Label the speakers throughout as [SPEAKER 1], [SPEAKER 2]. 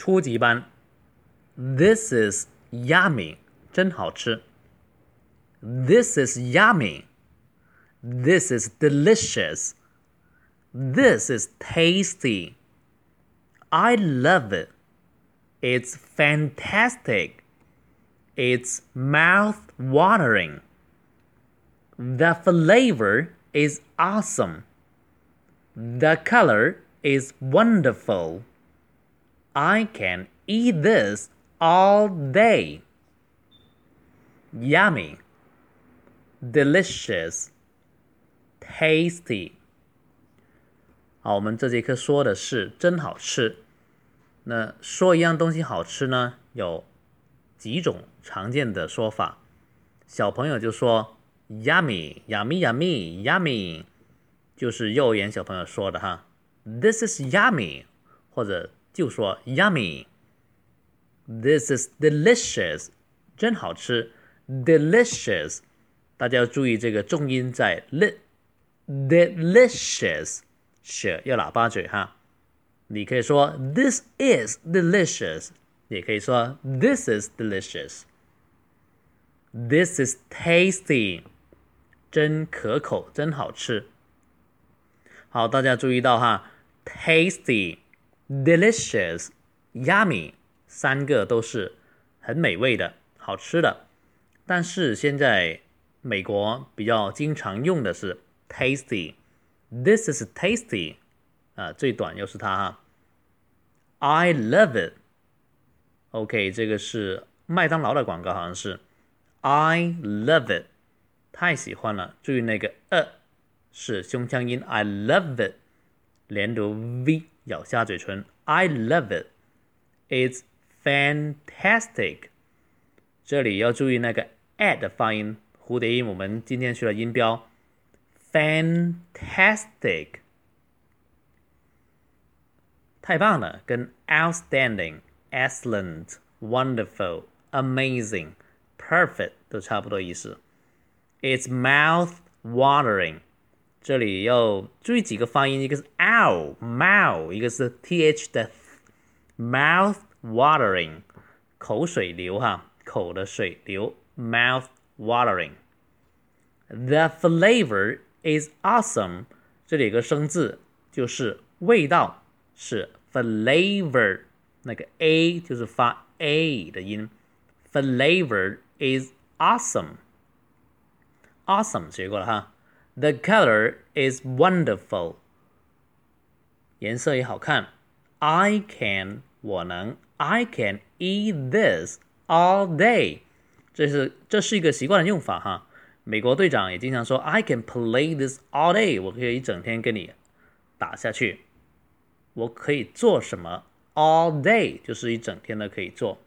[SPEAKER 1] 初级班，This is yummy，真好吃。This is yummy. This is delicious. This is tasty. I love it. It's fantastic. It's mouth watering. The flavor is awesome. The color is wonderful. I can eat this all day. Yummy, delicious, tasty. 好，我们这节课说的是真好吃。那说一样东西好吃呢，有几种常见的说法。小朋友就说 “yummy, yummy, yummy, yummy”，就是幼儿园小朋友说的哈。This is yummy，或者 就说 “yummy”。This is delicious，真好吃。Delicious，大家要注意这个重音在 li，delicious。是要喇叭嘴哈，你可以说 This is delicious，也可以说 This is delicious。This is tasty，真可口，真好吃。好，大家注意到哈，tasty、delicious、yummy 三个都是很美味的、好吃的。但是现在美国比较经常用的是 tasty。This is tasty，啊，最短又是它哈。I love it。OK，这个是麦当劳的广告，好像是。I love it，太喜欢了。注意那个呃是胸腔音，I love it，连读 V，咬下嘴唇。I love it，it's fantastic。这里要注意那个 at 的发音，蝴蝶音。我们今天学了音标。fantastic，太棒了，跟 outstanding、excellent、wonderful、amazing、perfect 都差不多意思。It's mouth watering， 这里要注意几个发音，一个是 ow mouth，一个是 th 的 mouth watering，口水流哈，口的水流 mouth watering。The flavor is awesome，这里有个生字，就是味道是 flavor，那个 a 就是发 a 的音，flavor is awesome，awesome 学过了哈。The color is wonderful，颜色也好看。I can 我能，I can eat this all day，这是这是一个习惯的用法哈。美国队长也经常说：“I can play this all day。”我可以一整天跟你打下去。我可以做什么？All day 就是一整天的可以做。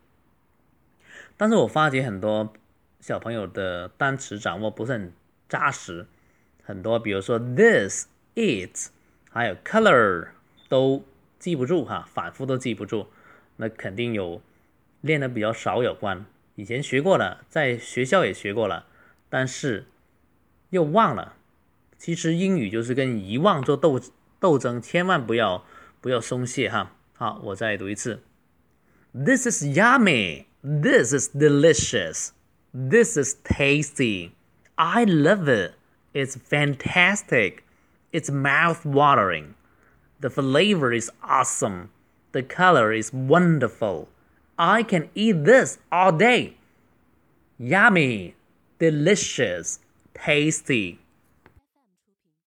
[SPEAKER 1] 但是我发觉很多小朋友的单词掌握不是很扎实，很多比如说 this、it，还有 color 都记不住哈，反复都记不住。那肯定有练的比较少有关。以前学过了，在学校也学过了。但是又忘了，其实英语就是跟遗忘做斗斗争，千万不要不要松懈哈。好，我再读一次：This is yummy. This is delicious. This is tasty. I love it. It's fantastic. It's mouth-watering. The flavor is awesome. The color is wonderful. I can eat this all day. Yummy delicious, tasty.